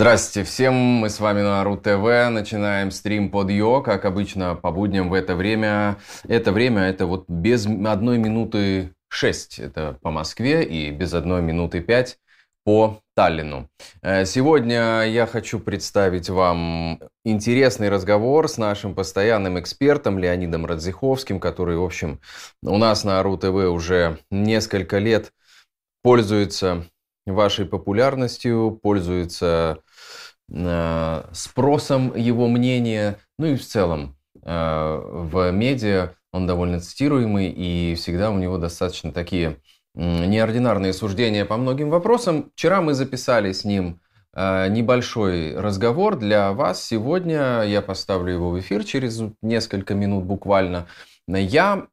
Здравствуйте всем, мы с вами на РУ ТВ, начинаем стрим под Йо, как обычно по будням в это время. Это время, это вот без одной минуты шесть, это по Москве, и без одной минуты пять по Таллину. Э, сегодня я хочу представить вам интересный разговор с нашим постоянным экспертом Леонидом Радзиховским, который, в общем, у нас на РУ ТВ уже несколько лет пользуется вашей популярностью, пользуется спросом его мнения, ну и в целом э, в медиа он довольно цитируемый, и всегда у него достаточно такие неординарные суждения по многим вопросам. Вчера мы записали с ним э, небольшой разговор для вас. Сегодня я поставлю его в эфир через несколько минут буквально. Я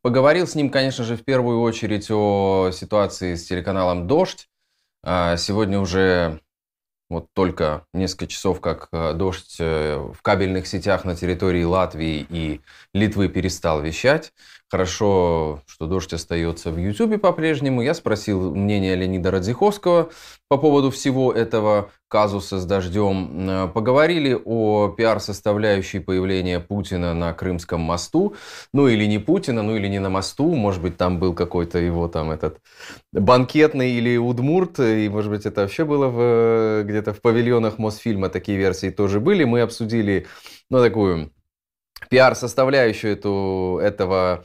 поговорил с ним, конечно же, в первую очередь о ситуации с телеканалом «Дождь», сегодня уже вот только несколько часов, как э, дождь э, в кабельных сетях на территории Латвии и Литвы перестал вещать. Хорошо, что дождь остается в Ютубе по-прежнему. Я спросил мнение Леонида Радзиховского по поводу всего этого казуса с дождем. Э, поговорили о пиар-составляющей появления Путина на Крымском мосту. Ну или не Путина, ну или не на мосту. Может быть, там был какой-то его там этот банкетный или удмурт. И может быть, это вообще было в, где-то в павильонах Мосфильма. Такие версии тоже были. Мы обсудили, ну, такую пиар-составляющую эту, этого Э,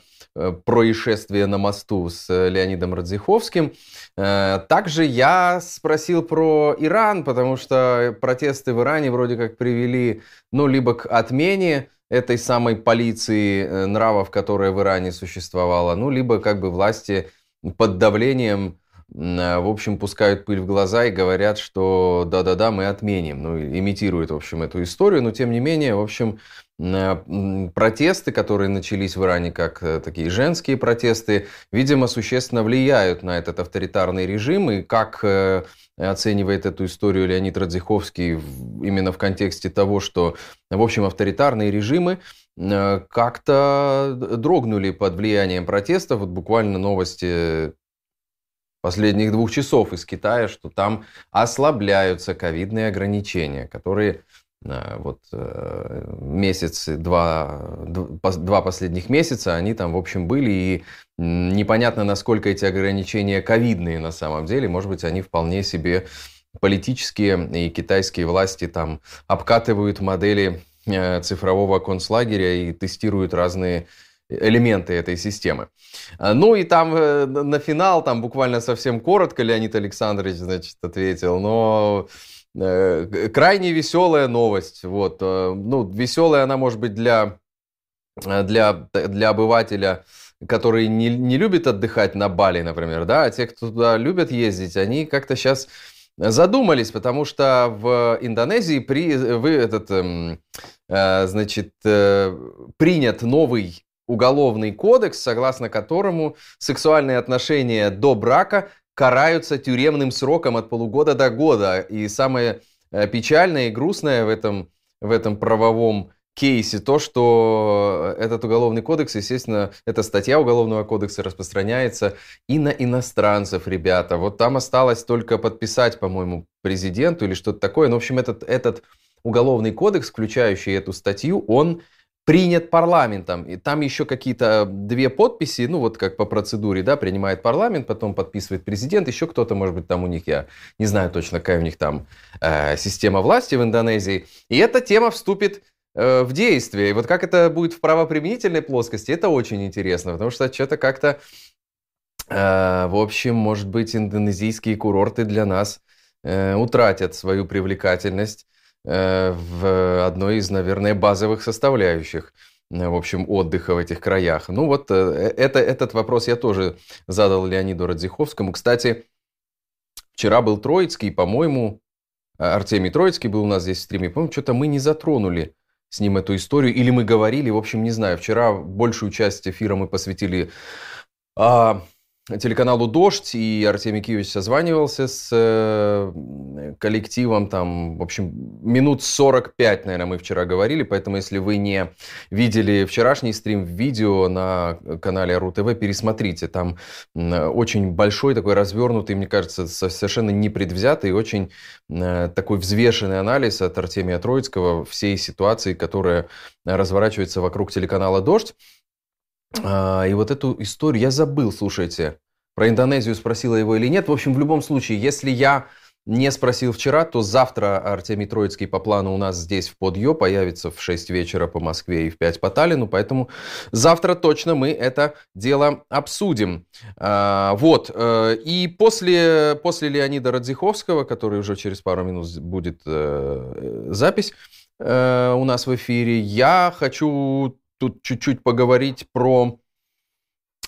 происшествие на мосту с э, Леонидом Радзиховским. Э, также я спросил про Иран, потому что протесты в Иране вроде как привели, ну, либо к отмене этой самой полиции нравов, которая в Иране существовала, ну, либо как бы власти под давлением в общем, пускают пыль в глаза и говорят, что да-да-да, мы отменим. Ну, имитируют, в общем, эту историю, но тем не менее, в общем, протесты, которые начались в Иране как э, такие женские протесты, видимо, существенно влияют на этот авторитарный режим. И как э, оценивает эту историю Леонид Радзиховский именно в контексте того, что, в общем, авторитарные режимы э, как-то дрогнули под влиянием протестов. Вот буквально новости последних двух часов из Китая, что там ослабляются ковидные ограничения, которые Э, вот э, месяц, два, два последних месяца, они там, в общем, были, и непонятно, насколько эти ограничения ковидные на самом деле, может быть, они вполне себе политические, и китайские власти там обкатывают модели э, цифрового концлагеря и тестируют разные элементы этой системы. Ну и там на финал, там буквально совсем коротко Леонид Александрович, значит, ответил, но Э, крайне веселая новость. Вот. Э, ну, веселая она может быть для, э, для, для обывателя, который не, не любит отдыхать на Бали, например, да, а те, кто туда любят ездить, они как-то сейчас задумались, потому что в Индонезии при, вы, этот, эм, значит, принят новый уголовный кодекс, согласно которому сексуальные отношения до брака караются тюремным сроком от полугода до года. И самое э, печальное и грустное в этом, в этом правовом кейсе то, что этот уголовный кодекс, естественно, эта статья уголовного кодекса распространяется и на иностранцев, ребята. Вот там осталось только подписать, по-моему, президенту или что-то такое. Но, ну, в общем, этот, этот уголовный кодекс, включающий эту статью, он принят парламентом. И там еще какие-то две подписи, ну вот как по процедуре, да, принимает парламент, потом подписывает президент, еще кто-то, может быть, там у них, я не знаю точно, какая у них там э, система власти в Индонезии. И эта тема вступит э, в действие. И вот как это будет в правоприменительной плоскости, это очень интересно, потому что что-то как-то, э, в общем, может быть, индонезийские курорты для нас э, утратят свою привлекательность Э, в одной из, наверное, базовых составляющих э, в общем, отдыха в этих краях. Ну вот, э, это, этот вопрос я тоже задал Леониду Радзиховскому. Кстати, вчера был Троицкий, по-моему, Артемий Троицкий был у нас здесь в стриме. По-моему, что-то мы не затронули с ним эту историю, или мы говорили, в общем, не знаю. Вчера большую часть эфира мы посвятили а, телеканалу «Дождь», и Артемий Киевич созванивался с э, коллективом, там, в общем, минут 45, наверное, мы вчера говорили, поэтому если вы не видели вчерашний стрим видео на канале РУ-ТВ, пересмотрите, там очень большой такой развернутый, мне кажется, совершенно непредвзятый, очень э, такой взвешенный анализ от Артемия Троицкого всей ситуации, которая разворачивается вокруг телеканала «Дождь». А, и вот эту историю я забыл, слушайте. Про Индонезию спросила его или нет. В общем, в любом случае, если я не спросил вчера, то завтра Артемий Троицкий по плану у нас здесь в Подъё появится в 6 вечера по Москве и в 5 по Таллину, поэтому завтра точно мы это дело обсудим. А, вот, э, и после, после Леонида Радзиховского, который уже через пару минут будет э, запись э, у нас в эфире, я хочу тут чуть-чуть поговорить про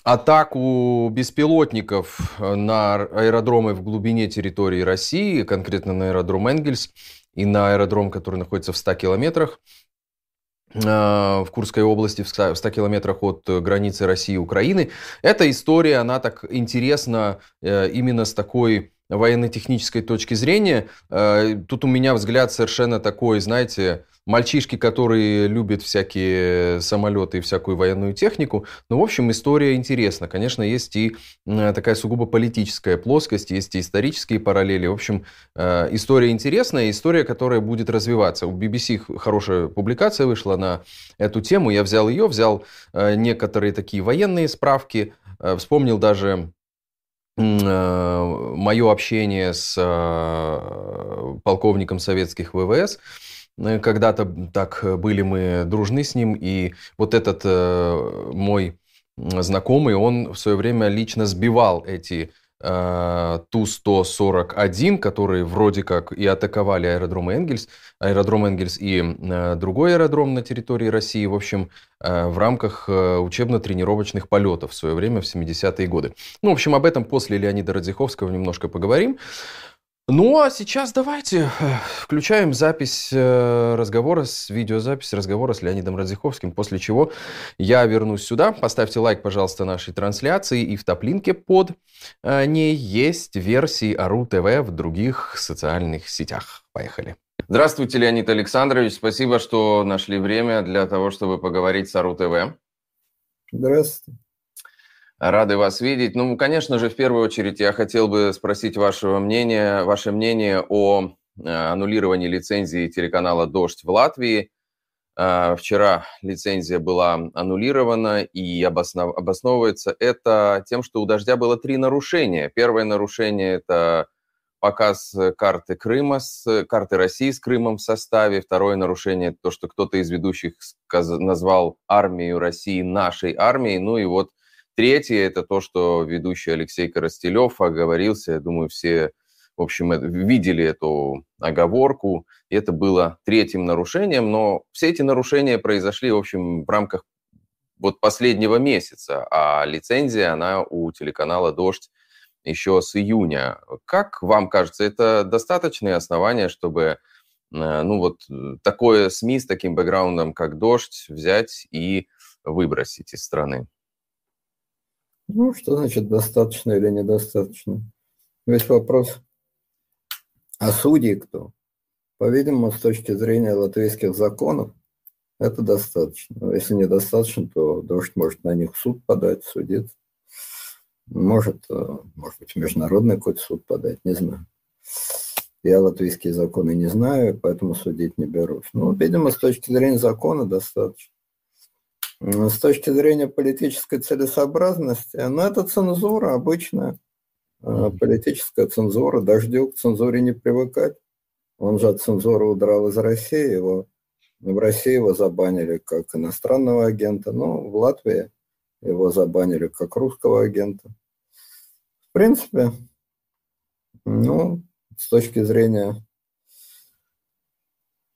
атаку беспилотников на аэродромы в глубине территории России, конкретно на аэродром Энгельс и на аэродром, который находится в 100 километрах э, в Курской области, в 100 километрах от границы России и Украины. Эта история, она так интересна э, именно с такой военно-технической точки зрения. Э, тут у меня взгляд совершенно такой, знаете, мальчишки, которые любят всякие самолеты и всякую военную технику. Ну, в общем, история интересна. Конечно, есть и такая сугубо политическая плоскость, есть и исторические параллели. В общем, э, история интересная, история, которая будет развиваться. У BBC хорошая публикация вышла на эту тему. Я взял ее, взял э, некоторые такие военные справки, э, вспомнил даже мое общение с полковником советских ВВС, когда-то так были мы дружны с ним, и вот этот э, мой знакомый, он в свое время лично сбивал эти э, Ту-141, которые вроде как и атаковали аэродром Энгельс, аэродром Энгельс и э, другой аэродром на территории России, в общем, э, в рамках э, учебно-тренировочных полетов в свое время, в 70-е годы. Ну, в общем, об этом после Леонида Радзиховского немножко поговорим. Ну а сейчас давайте э, включаем запись э, разговора, с видеозапись разговора с Леонидом Радзиховским, после чего я вернусь сюда. Поставьте лайк, пожалуйста, нашей трансляции, и в топлинке под э, ней есть версии АРУ ТВ в других социальных сетях. Поехали. Здравствуйте, Леонид Александрович. Спасибо, что нашли время для того, чтобы поговорить с АРУ ТВ. Здравствуйте. Рады вас видеть. Ну, конечно же, в первую очередь я хотел бы спросить вашего мнения, ваше мнение о э, аннулировании лицензии телеканала «Дождь» в Латвии. Э, вчера лицензия была аннулирована, и обоснов... обосновывается это тем, что у «Дождя» было три нарушения. Первое нарушение – это показ карты Крыма, с, карты России с Крымом в составе. Второе нарушение – то, что кто-то из ведущих назвал армию России нашей армией. Ну и вот Третье – это то, что ведущий Алексей Коростелев оговорился. Я думаю, все, в общем, видели эту оговорку. И это было третьим нарушением. Но все эти нарушения произошли, в общем, в рамках вот последнего месяца. А лицензия, она у телеканала «Дождь» еще с июня. Как вам кажется, это достаточные основания, чтобы э, ну вот такое СМИ с таким бэкграундом, как «Дождь», взять и выбросить из страны? Ну, что значит достаточно или недостаточно? Весь вопрос, а судьи кто? По-видимому, с точки зрения латвийских законов, это достаточно. Но если недостаточно, то дождь может на них суд подать, судиться. Может, э, может быть, международный какой-то суд подать, не знаю. Я латвийские законы не знаю, поэтому судить не берусь. Но, видимо, с точки зрения закона достаточно. С точки зрения политической целесообразности, ну, это цензура обычная, а, политическая цензура, дождю к цензуре не привыкать. Он же от цензуры удрал из России, его, в России его забанили как иностранного агента, ну, в Латвии его забанили как русского агента. В принципе, ну, с точки зрения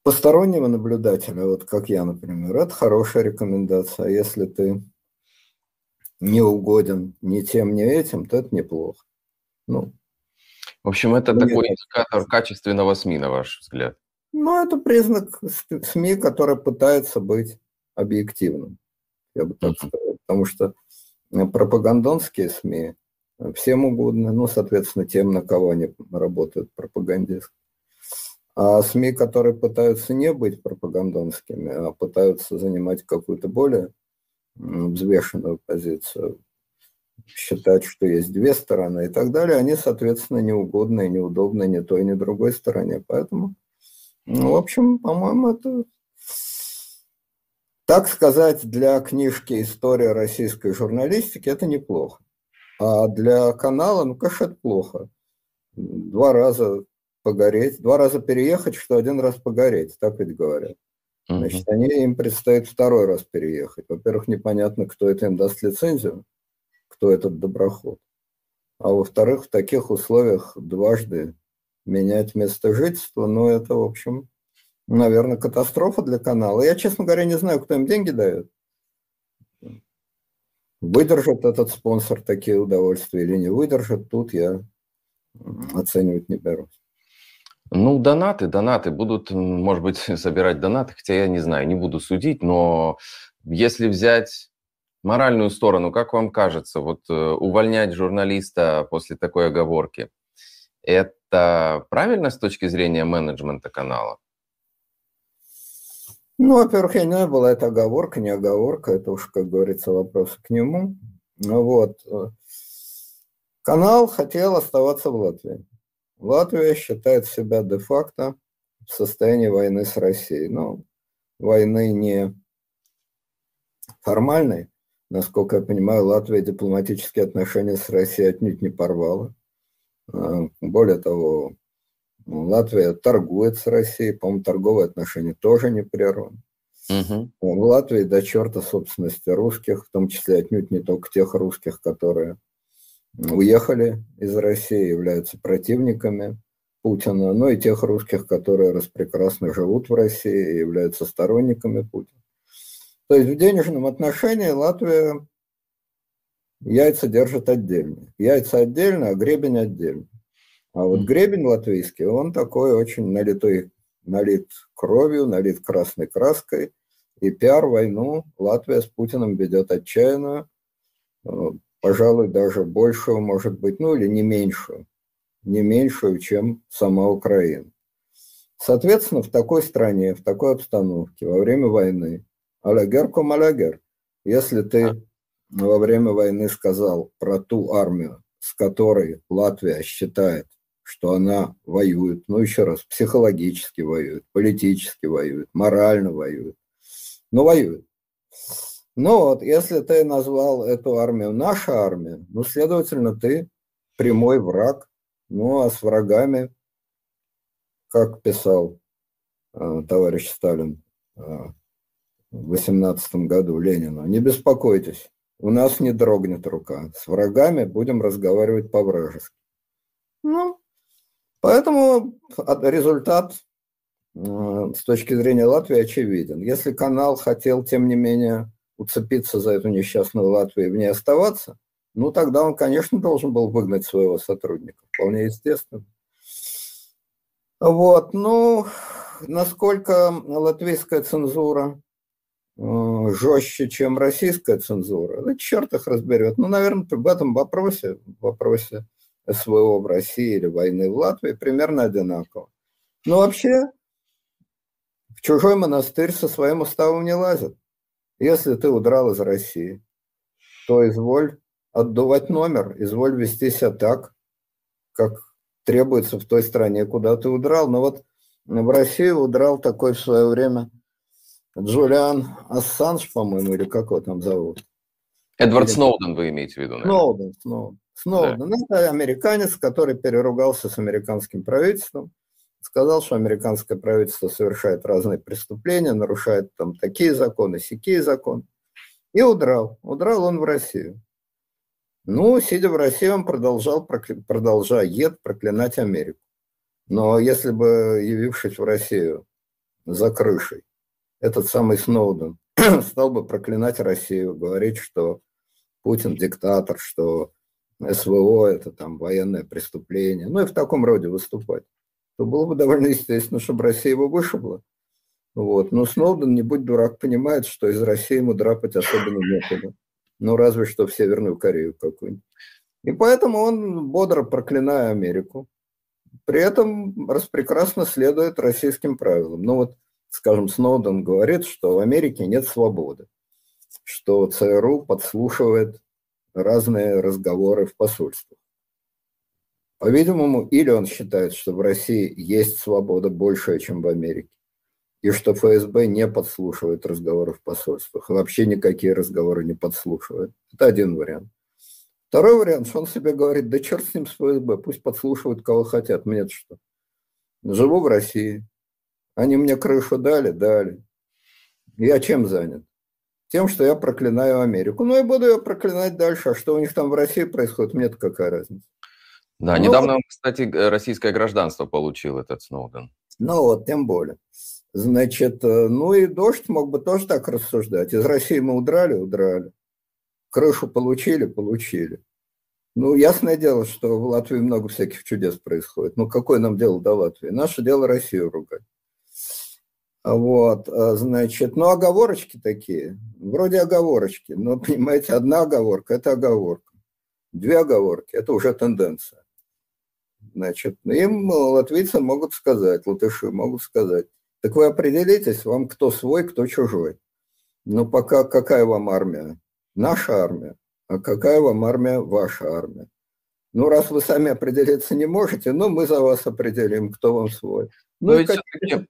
постороннего наблюдателя, вот как я, например, это хорошая рекомендация. А если ты не угоден ни тем, ни этим, то это неплохо. Ну, в общем, это такой индикатор качественного СМИ, на ваш взгляд. Ну, это признак СМИ, который пытается быть объективным, я бы так uh-huh. сказал. Потому что пропагандонские СМИ, всем угодно, ну, соответственно, тем, на кого они работают пропагандистски. А СМИ, которые пытаются не быть пропагандонскими, а пытаются занимать какую-то более взвешенную позицию, считать, что есть две стороны и так далее, они, соответственно, неугодны и неудобны ни той, ни другой стороне. Поэтому, ну, в общем, по-моему, это, так сказать, для книжки «История российской журналистики» это неплохо. А для канала, ну, конечно, это плохо. Два раза погореть, два раза переехать, что один раз погореть, так ведь говорят. Значит, они, им предстоит второй раз переехать. Во-первых, непонятно, кто это им даст лицензию, кто этот доброход. А во-вторых, в таких условиях дважды менять место жительства, ну, это, в общем, наверное, катастрофа для канала. Я, честно говоря, не знаю, кто им деньги дает. Выдержит этот спонсор такие удовольствия или не выдержит, тут я оценивать не берусь. Ну, донаты, донаты. Будут, может быть, собирать донаты, хотя я не знаю, не буду судить, но если взять моральную сторону, как вам кажется, вот э, увольнять журналиста после такой оговорки, это правильно с точки зрения менеджмента канала? Ну, во-первых, я не знаю, была это оговорка, не оговорка, это уж, как говорится, вопрос к нему. Ну вот. Э, канал хотел оставаться в Латвии. Латвия считает себя де-факто в состоянии войны с Россией. Но войны не формальной. Насколько я понимаю, Латвия дипломатические отношения с Россией отнюдь не порвала. А, более того, Латвия торгует с Россией, по-моему, торговые отношения тоже не прерваны. Угу. В Латвии до черта собственности русских, в том числе отнюдь не только тех русских, которые уехали из России, являются противниками Путина, но и тех русских, которые распрекрасно живут в России и являются сторонниками Путина. То есть в денежном отношении Латвия яйца держит отдельно. Яйца отдельно, а гребень отдельно. А вот гребень латвийский, он такой очень налитой, налит кровью, налит красной краской. И пиар-войну Латвия с Путиным ведет отчаянную пожалуй, даже большую, может быть, ну или не меньшую, не меньшую, чем сама Украина. Соответственно, в такой стране, в такой обстановке, во время войны, алягер ком алягер, если ты во время войны сказал про ту армию, с которой Латвия считает, что она воюет, ну еще раз, психологически воюет, политически воюет, морально воюет, но воюет. Ну вот, если ты назвал эту армию наша армия, ну, следовательно, ты прямой враг. Ну, а с врагами, как писал э, товарищ Сталин э, в 18 году Ленину, не беспокойтесь, у нас не дрогнет рука. С врагами будем разговаривать по-вражески. Ну, поэтому результат э, с точки зрения Латвии очевиден. Если канал хотел, тем не менее, уцепиться за эту несчастную Латвию и в ней оставаться, ну, тогда он, конечно, должен был выгнать своего сотрудника. Вполне естественно. Вот, ну, насколько латвийская цензура э, жестче, чем российская цензура, да черт их разберет. Ну, наверное, в этом вопросе, в вопросе СВО в России или войны в Латвии примерно одинаково. Но вообще в чужой монастырь со своим уставом не лазят. Если ты удрал из России, то изволь отдувать номер, изволь вести себя так, как требуется в той стране, куда ты удрал. Но вот в Россию удрал такой в свое время Джулиан Ассанж, по-моему, или как его там зовут? Эдвард или... Сноуден вы имеете в виду, наверное? Сноуден, Сноуден. Сноуден. Да. Ну, это американец, который переругался с американским правительством сказал, что американское правительство совершает разные преступления, нарушает там такие законы, сякие законы, и удрал. Удрал он в Россию. Ну, сидя в России, он продолжал, продолжает проклинать Америку. Но если бы, явившись в Россию за крышей, этот самый Сноуден стал бы проклинать Россию, говорить, что Путин диктатор, что СВО – это там военное преступление, ну и в таком роде выступать то было бы довольно естественно, чтобы Россия его вышибла. Вот. Но Сноуден, не будь дурак, понимает, что из России ему драпать особенно некуда. Ну, разве что в Северную Корею какую-нибудь. И поэтому он бодро проклиная Америку. При этом распрекрасно следует российским правилам. Ну вот, скажем, Сноуден говорит, что в Америке нет свободы, что ЦРУ подслушивает разные разговоры в посольствах. По-видимому, или он считает, что в России есть свобода большая, чем в Америке, и что ФСБ не подслушивает разговоры в посольствах, вообще никакие разговоры не подслушивает. Это один вариант. Второй вариант, что он себе говорит, да черт с ним с ФСБ, пусть подслушивают, кого хотят, мне-то что. Живу в России, они мне крышу дали, дали. Я чем занят? Тем, что я проклинаю Америку. Ну, и буду ее проклинать дальше. А что у них там в России происходит, мне-то какая разница? Да, ну, недавно, кстати, российское гражданство получил этот Сноуден. Ну вот, тем более. Значит, э, ну и дождь мог бы тоже так рассуждать. Из России мы удрали, удрали. Крышу получили, получили. Ну, ясное дело, что в Латвии много всяких чудес происходит. Ну, какое нам дело до Латвии? Наше дело Россию ругать. Вот, а, значит, ну, оговорочки такие, вроде оговорочки, но, понимаете, одна оговорка – это оговорка, две оговорки – это уже тенденция. Значит, им латвийцы могут сказать, латыши могут сказать, так вы определитесь, вам кто свой, кто чужой. Но пока какая вам армия? Наша армия. А какая вам армия? Ваша армия. Ну, раз вы сами определиться не можете, ну, мы за вас определим, кто вам свой. Ну, Но все-таки,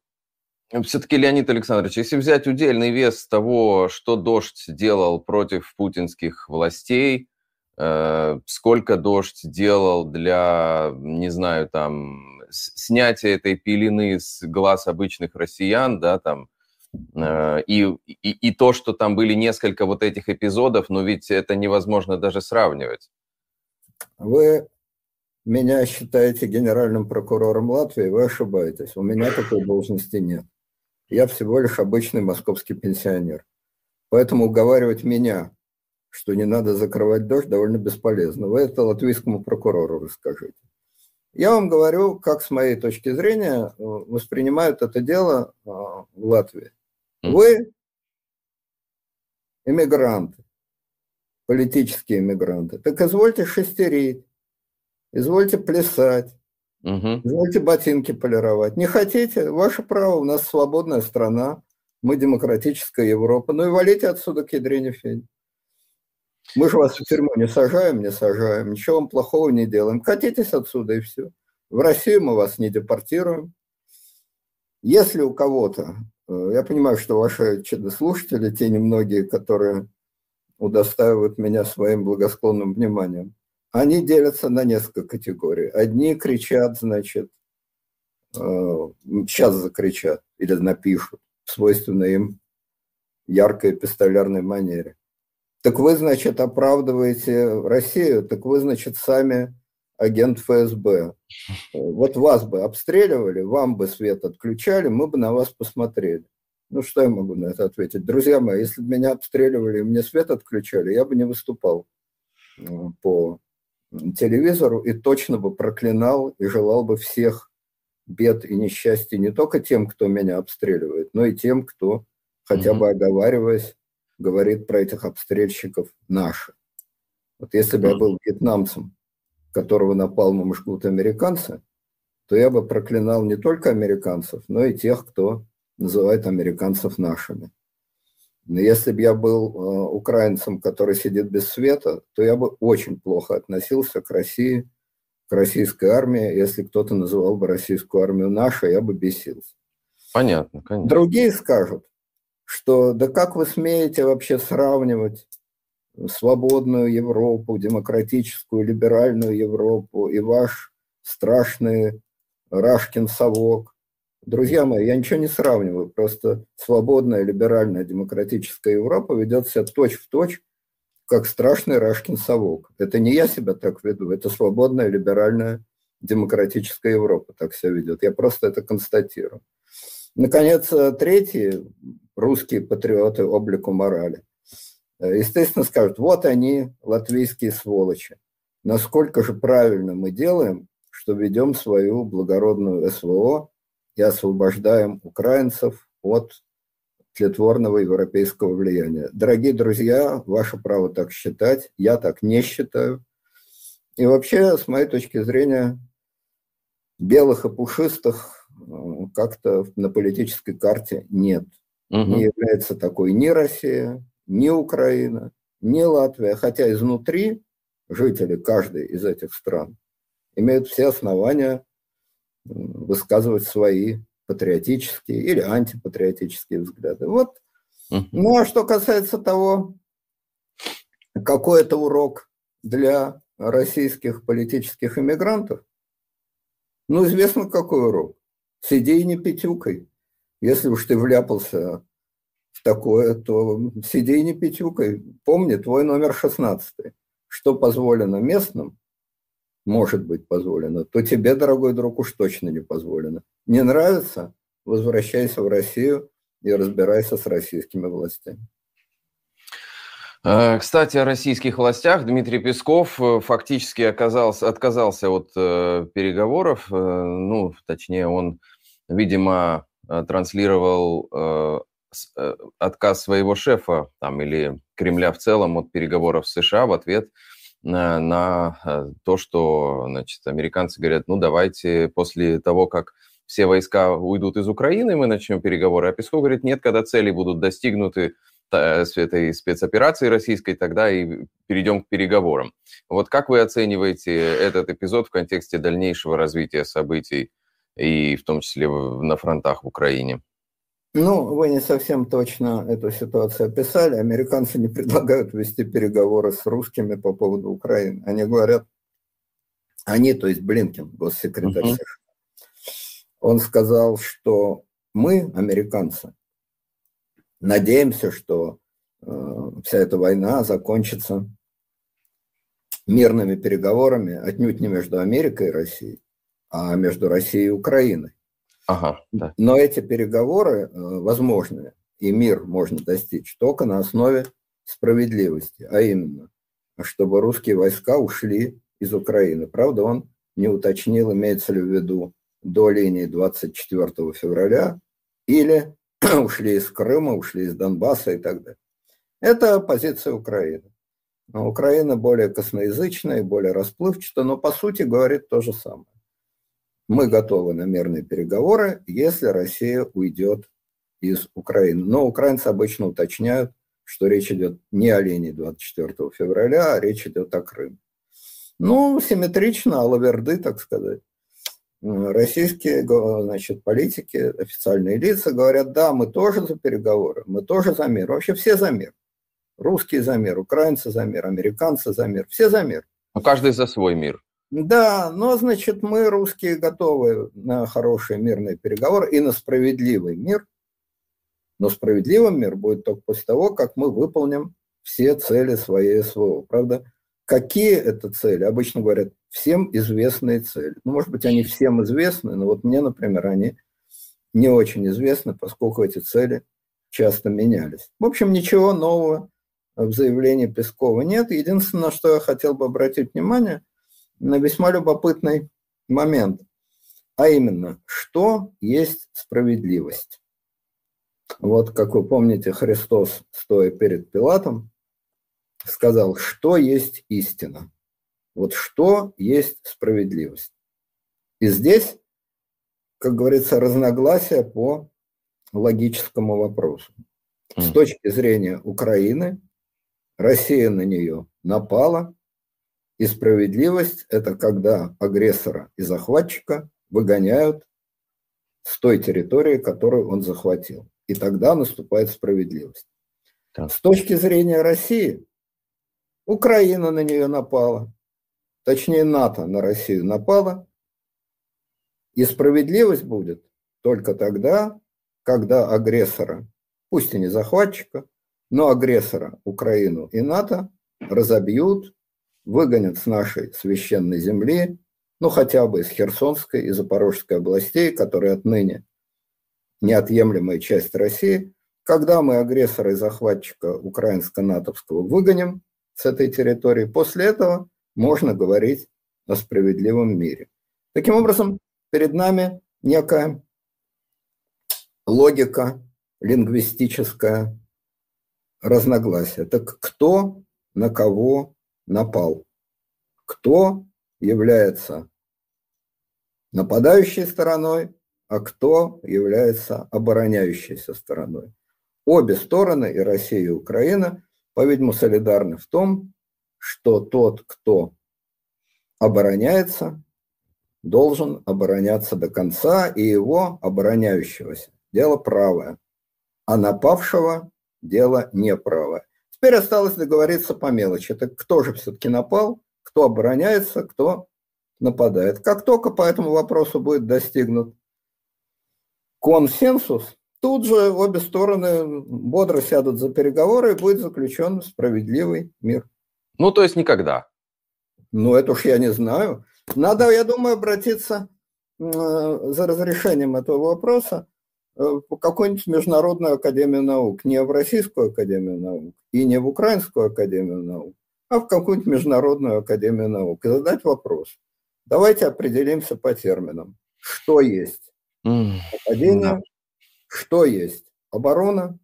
все-таки, Леонид Александрович, если взять удельный вес того, что Дождь делал против путинских властей, сколько дождь делал для, не знаю, там, снятия этой пелены с глаз обычных россиян, да, там, э, и, и, и то, что там были несколько вот этих эпизодов, но ведь это невозможно даже сравнивать. Вы меня считаете генеральным прокурором Латвии, вы ошибаетесь. У меня такой должности нет. Я всего лишь обычный московский пенсионер. Поэтому уговаривать меня что не надо закрывать дождь, довольно бесполезно. Вы это латвийскому прокурору расскажите. Я вам говорю, как с моей точки зрения э, воспринимают это дело э, в Латвии. Вы иммигранты, политические иммигранты. Так извольте шестерить, извольте плясать, угу. извольте ботинки полировать. Не хотите? Ваше право, у нас свободная страна, мы демократическая Европа. Ну и валите отсюда к ядрене фень. Мы же вас в тюрьму не сажаем, не сажаем, ничего вам плохого не делаем. Катитесь отсюда и все. В Россию мы вас не депортируем. Если у кого-то, э, я понимаю, что ваши слушатели, те немногие, которые удостаивают меня своим благосклонным вниманием, они делятся на несколько категорий. Одни кричат, значит, сейчас э, закричат или напишут в свойственной им яркой эпистолярной манере. Так вы, значит, оправдываете Россию, так вы, значит, сами агент ФСБ. Вот вас бы обстреливали, вам бы свет отключали, мы бы на вас посмотрели. Ну, что я могу на это ответить? Друзья мои, если бы меня обстреливали и мне свет отключали, я бы не выступал э, по телевизору и точно бы проклинал и желал бы всех бед и несчастья не только тем, кто меня обстреливает, но и тем, кто, хотя бы оговариваясь, говорит про этих обстрельщиков наши. Вот если бы я был вьетнамцем, которого напалмом жгут американцы, то я бы проклинал не только американцев, но и тех, кто называет американцев нашими. Но если бы я был э, украинцем, который сидит без света, то я бы очень плохо относился к России, к российской армии. Если кто-то называл бы российскую армию нашей, я бы бесился. Понятно, конечно. Другие скажут, что да как вы смеете вообще сравнивать свободную Европу, демократическую, либеральную Европу и ваш страшный Рашкин совок. Друзья мои, я ничего не сравниваю, просто свободная, либеральная, демократическая Европа ведет себя точь-в-точь, как страшный Рашкин совок. Это не я себя так веду, это свободная, либеральная, демократическая Европа так себя ведет. Я просто это констатирую. Наконец, третий русские патриоты облику морали. Э, естественно, скажут, вот они, латвийские сволочи. Насколько же правильно мы делаем, что ведем свою благородную СВО и освобождаем украинцев от тлетворного европейского влияния. Дорогие друзья, ваше право так считать, я так не считаю. И вообще, с моей точки зрения, белых и пушистых э, как-то на политической карте нет. Угу. Не является такой ни Россия, ни Украина, ни Латвия, хотя изнутри жители каждой из этих стран имеют все основания высказывать свои патриотические или антипатриотические взгляды. Вот. Ну, а что касается того, какой это урок для российских политических иммигрантов, ну, известно, какой урок. Сиди и не пятюкой. Если уж ты вляпался в такое, то сиди и не пятюкой. Помни, твой номер 16. Что позволено местным, может быть позволено, то тебе, дорогой друг, уж точно не позволено. Не нравится? Возвращайся в Россию и разбирайся с российскими властями. Э, кстати, о российских властях. Дмитрий Песков э, фактически оказался, отказался от э, переговоров. Э, ну, точнее, он, видимо, э, транслировал э, отказ своего шефа там, или Кремля в целом от переговоров с США в ответ на, на то, что значит, американцы говорят, ну давайте после того, как все войска уйдут из Украины, мы начнем переговоры. А Песков говорит, нет, когда цели будут достигнуты, этой спецоперации российской, тогда и перейдем к переговорам. Вот как вы оцениваете этот эпизод в контексте дальнейшего развития событий и в том числе на фронтах в Украине? Ну, вы не совсем точно эту ситуацию описали. Американцы не предлагают вести переговоры с русскими по поводу Украины. Они говорят, они, то есть Блинкин, госсекретарь uh-huh. он сказал, что мы, американцы, Надеемся, что э, вся эта война закончится мирными переговорами отнюдь не между Америкой и Россией, а между Россией и Украиной. Ага, да. Но эти переговоры э, возможны, и мир можно достичь только на основе справедливости, а именно, чтобы русские войска ушли из Украины. Правда, он не уточнил, имеется ли в виду до линии 24 февраля или ушли из Крыма, ушли из Донбасса и так далее. Это позиция Украины. Но Украина более косноязычная, более расплывчатая, но по сути говорит то же самое. Мы готовы на мирные переговоры, если Россия уйдет из Украины. Но украинцы обычно уточняют, что речь идет не о линии 24 февраля, а речь идет о Крыме. Ну, симметрично, а лаверды, так сказать российские значит, политики, официальные лица говорят, да, мы тоже за переговоры, мы тоже за мир. Вообще все за мир. Русские за мир, украинцы за мир, американцы за мир, все за мир. Но каждый за свой мир. Да, но, значит, мы, русские, готовы на хорошие мирные переговоры и на справедливый мир. Но справедливый мир будет только после того, как мы выполним все цели своей СВО. Правда, Какие это цели? Обычно говорят, всем известные цели. Ну, может быть, они всем известны, но вот мне, например, они не очень известны, поскольку эти цели часто менялись. В общем, ничего нового в заявлении Пескова нет. Единственное, что я хотел бы обратить внимание, на весьма любопытный момент, а именно, что есть справедливость. Вот, как вы помните, Христос, стоя перед Пилатом, сказал, что есть истина. Вот что есть справедливость. И здесь, как говорится, разногласия по логическому вопросу. С точки зрения Украины, Россия на нее напала, и справедливость – это когда агрессора и захватчика выгоняют с той территории, которую он захватил. И тогда наступает справедливость. Так. С точки зрения России, Украина на нее напала, точнее НАТО на Россию напала, и справедливость будет только тогда, когда агрессора, пусть и не захватчика, но агрессора Украину и НАТО разобьют, выгонят с нашей священной земли, ну хотя бы из Херсонской и Запорожской областей, которые отныне неотъемлемая часть России, когда мы агрессора и захватчика украинско-натовского выгоним, с этой территории. После этого можно говорить о справедливом мире. Таким образом, перед нами некая логика лингвистическая разногласия. Так кто на кого напал? кто является нападающей стороной, а кто является обороняющейся стороной. Обе стороны, и Россия, и Украина, по-видимому, солидарны в том, что тот, кто обороняется, должен обороняться до конца, и его обороняющегося дело правое, а напавшего дело неправое. Теперь осталось договориться по мелочи. Это кто же все-таки напал, кто обороняется, кто нападает. Как только по этому вопросу будет достигнут консенсус, тут же обе стороны бодро сядут за переговоры и будет заключен справедливый мир. Ну, то есть никогда. Ну, это уж я не знаю. Надо, я думаю, обратиться э, за разрешением этого вопроса э, в какую-нибудь международную академию наук, не в Российскую академию наук и не в Украинскую академию наук, а в какую-нибудь международную академию наук и задать вопрос. Давайте определимся по терминам. Что есть нападение, что есть оборона,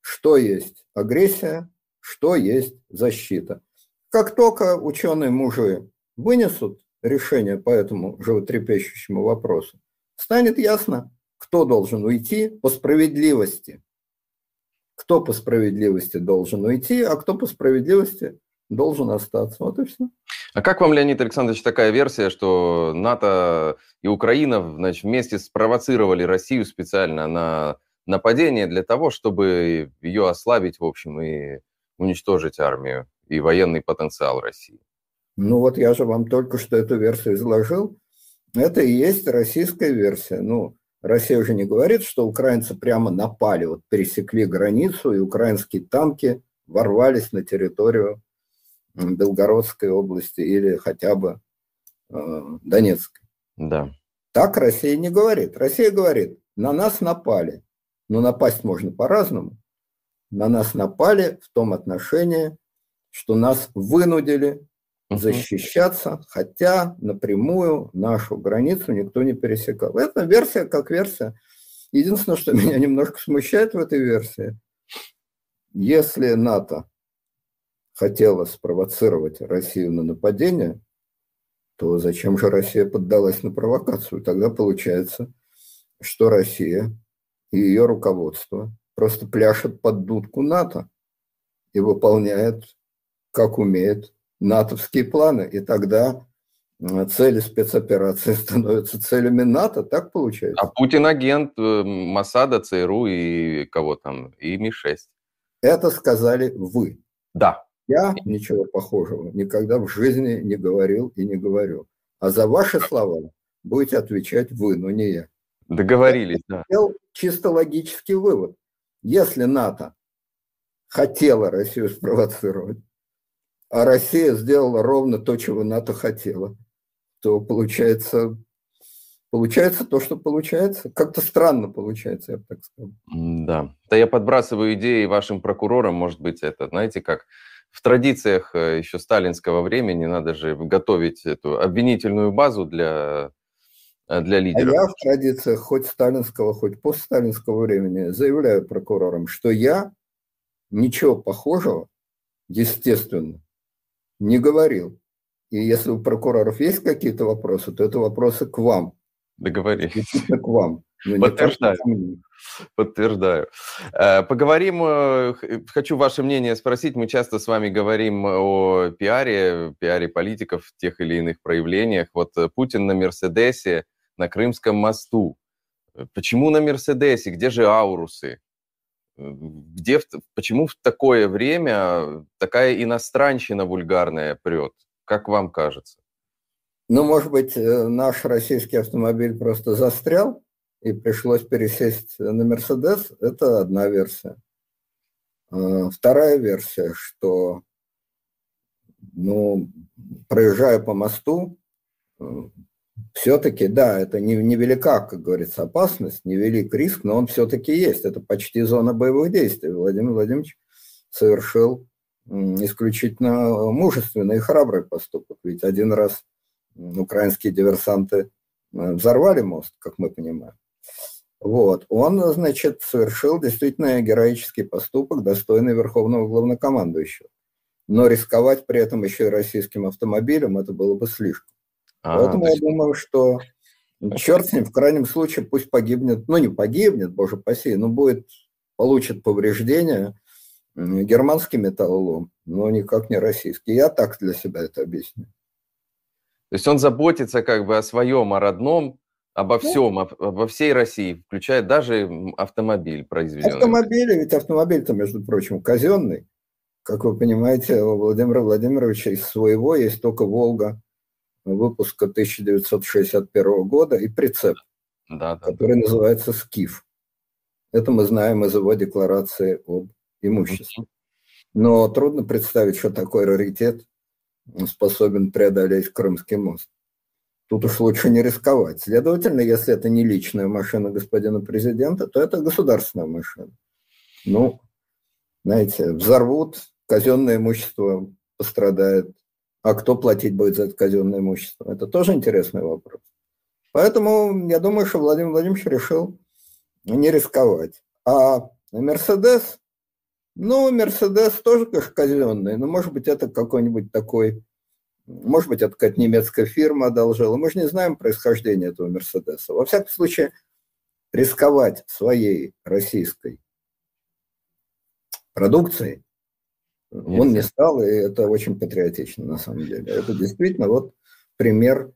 что есть агрессия, что есть защита. Как только ученые-мужи вынесут решение по этому животрепещущему вопросу, станет ясно, кто должен уйти по справедливости. Кто по справедливости должен уйти, а кто по справедливости должен остаться. Вот и все. А как вам, Леонид Александрович, такая версия, что НАТО и Украина значит, вместе спровоцировали Россию специально на нападение для того, чтобы ее ослабить, в общем, и уничтожить армию и военный потенциал России? Ну вот я же вам только что эту версию изложил. Это и есть российская версия. Ну, Россия уже не говорит, что украинцы прямо напали, вот пересекли границу, и украинские танки ворвались на территорию Белгородской области или хотя бы э, Донецкой. Да. Так Россия не говорит. Россия говорит, на нас напали. Но напасть можно по-разному. На нас напали в том отношении, что нас вынудили защищаться, хотя напрямую нашу границу никто не пересекал. Это версия как версия. Единственное, что меня немножко смущает в этой версии, если НАТО хотела спровоцировать Россию на нападение, то зачем же Россия поддалась на провокацию? Тогда получается, что Россия и ее руководство просто пляшет под дудку НАТО и выполняет, как умеет, натовские планы, и тогда цели спецоперации становятся целями НАТО, так получается. А Путин агент э, Масада, ЦРУ и кого там, и Ми-6. Это сказали вы. Да. Я ничего похожего никогда в жизни не говорил и не говорю. А за ваши слова будете отвечать вы, но не я. Договорились, я да. чисто логический вывод. Если НАТО хотела Россию спровоцировать, а Россия сделала ровно то, чего НАТО хотела, то получается, получается то, что получается. Как-то странно получается, я бы так сказал. Да. Да я подбрасываю идеи вашим прокурорам, может быть, это, знаете, как в традициях э, еще сталинского времени надо же готовить эту обвинительную базу для, э, для лидеров. А я в традициях хоть сталинского, хоть постсталинского времени заявляю прокурорам, что я ничего похожего, естественно, не говорил. И если у прокуроров есть какие-то вопросы, то это вопросы к вам. Договорились. К вам. Подтверждаю. Подтверждаю. Э, поговорим, э, хочу ваше мнение спросить. Мы часто с вами говорим о пиаре, пиаре политиков в тех или иных проявлениях. Вот э, Путин на Мерседесе на Крымском мосту. Почему на Мерседесе? Где же аурусы? Где, почему в такое время такая иностранщина вульгарная прет? Как вам кажется? Ну, может быть, наш российский автомобиль просто застрял и пришлось пересесть на Мерседес. Это одна версия. А, вторая версия, что ну, проезжая по мосту, все-таки, да, это не, невелика, как говорится, опасность, невелик риск, но он все-таки есть. Это почти зона боевых действий. Владимир Владимирович совершил исключительно мужественный и храбрый поступок. Ведь один раз украинские диверсанты э, взорвали мост, как мы понимаем. Вот. Он, значит, совершил действительно героический поступок, достойный верховного главнокомандующего. но рисковать при этом еще и российским автомобилем, это было бы слишком. А, Поэтому я думаю, что черт с ним, в крайнем случае пусть погибнет, ну не погибнет, боже паси, но будет, получит повреждения германский металлолом, но никак не российский. Я так для себя это объясню. То есть он заботится как бы о своем, о родном, обо всем, обо всей России, включая даже автомобиль произведенный. Автомобили, ведь автомобиль-то, между прочим, казенный. Как вы понимаете, у Владимира Владимировича из своего есть только «Волга» выпуска 1961 года и прицеп, да, да. который называется «Скиф». Это мы знаем из его декларации об имуществе. Но трудно представить, что такой раритет способен преодолеть Крымский мост. Тут уж лучше не рисковать. Следовательно, если это не личная машина господина президента, то это государственная машина. Ну, знаете, взорвут, казенное имущество пострадает. А кто платить будет за это казенное имущество? Это тоже интересный вопрос. Поэтому я думаю, что Владимир Владимирович решил не рисковать. А Мерседес, ну, Мерседес тоже, конечно, казенный, но, может быть, это какой-нибудь такой, может быть, это какая-то немецкая фирма одолжила. Мы же не знаем происхождение этого Мерседеса. Во всяком случае, рисковать своей российской продукцией Нет. он не стал, и это очень патриотично на самом деле. Это действительно вот пример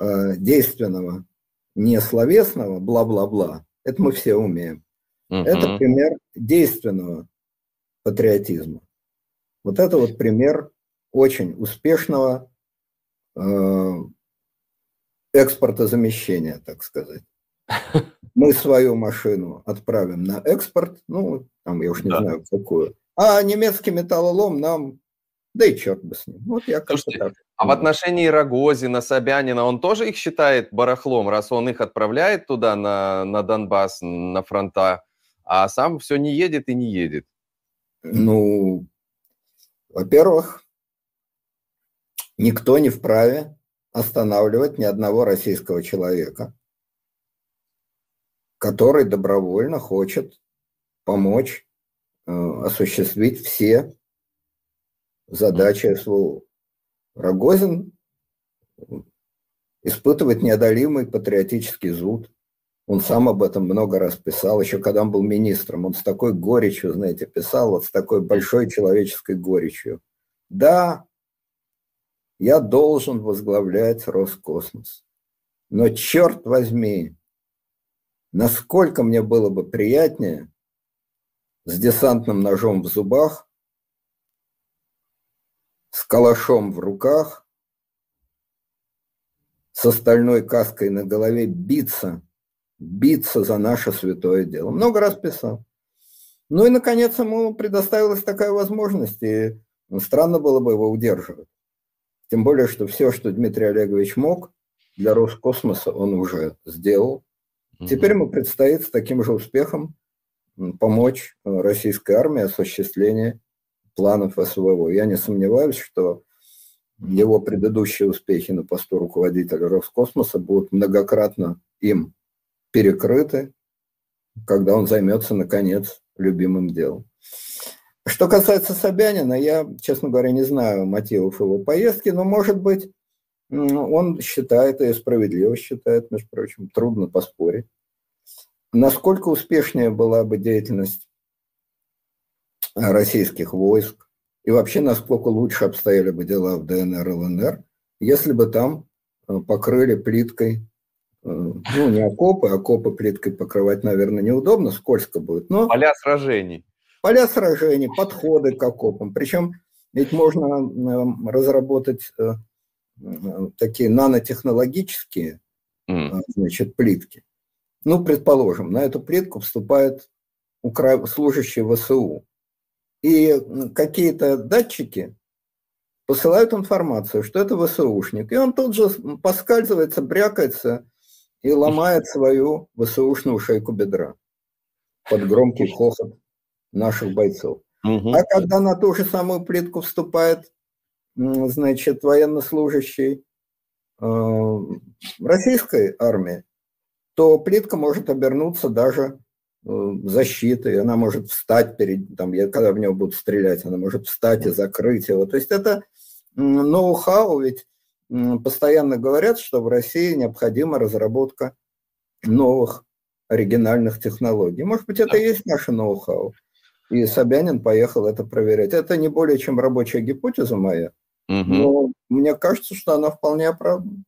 э, действенного, не словесного бла-бла-бла. Это мы все умеем. Угу. Это пример действенного патриотизма. Вот это вот пример очень успешного экспорта замещения, так сказать. Мы свою машину отправим на экспорт, ну, там я уж не да. знаю какую, а немецкий металлолом нам, да и черт бы с ним. Вот я как-то так. А в отношении Рогозина, Собянина, он тоже их считает барахлом, раз он их отправляет туда, на, на Донбасс, на фронта, а сам все не едет и не едет? Ну, во-первых, никто не вправе останавливать ни одного российского человека, который добровольно хочет помочь э, осуществить все задачи СВО. Рогозин испытывает неодолимый патриотический зуд. Он сам об этом много раз писал, еще когда он был министром. Он с такой горечью, знаете, писал, вот с такой большой человеческой горечью. Да, я должен возглавлять Роскосмос. Но черт возьми, насколько мне было бы приятнее с десантным ножом в зубах, с калашом в руках, с остальной каской на голове биться – биться за наше святое дело. Много раз писал. Ну и, наконец, ему предоставилась такая возможность, и странно было бы его удерживать. Тем более, что все, что Дмитрий Олегович мог для Роскосмоса, он уже сделал. Теперь ему предстоит с таким же успехом помочь российской армии осуществлении планов СВО. Я не сомневаюсь, что его предыдущие успехи на посту руководителя Роскосмоса будут многократно им перекрыты, когда он займется, наконец, любимым делом. Что касается Собянина, я, честно говоря, не знаю мотивов его поездки, но, может быть, он считает, и справедливо считает, между прочим, трудно поспорить, насколько успешнее была бы деятельность российских войск и вообще насколько лучше обстояли бы дела в ДНР и ЛНР, если бы там э, покрыли плиткой Э, ну, не окопы, окопы плиткой покрывать, наверное, неудобно, скользко будет. Но поля сражений. Поля сражений, подходы к окопам. Причем ведь можно э, разработать э, такие нанотехнологические mm. значит, плитки. Ну, предположим, на эту плитку вступает служащий ВСУ. И какие-то датчики посылают информацию, что это ВСУшник. И он тут же поскальзывается, брякается и ломает свою ВСУшную шейку бедра под громкий хохот наших бойцов. Угу. А когда на ту же самую плитку вступает, значит, военнослужащий э, российской армии, то плитка может обернуться даже защиты, она может встать перед, там, когда в него будут стрелять, она может встать и закрыть его. То есть это ноу-хау, ведь постоянно говорят, что в России необходима разработка новых оригинальных технологий. Может быть, это и есть наше ноу-хау. И Собянин поехал это проверять. Это не более чем рабочая гипотеза моя, угу. но мне кажется, что она вполне оправдана.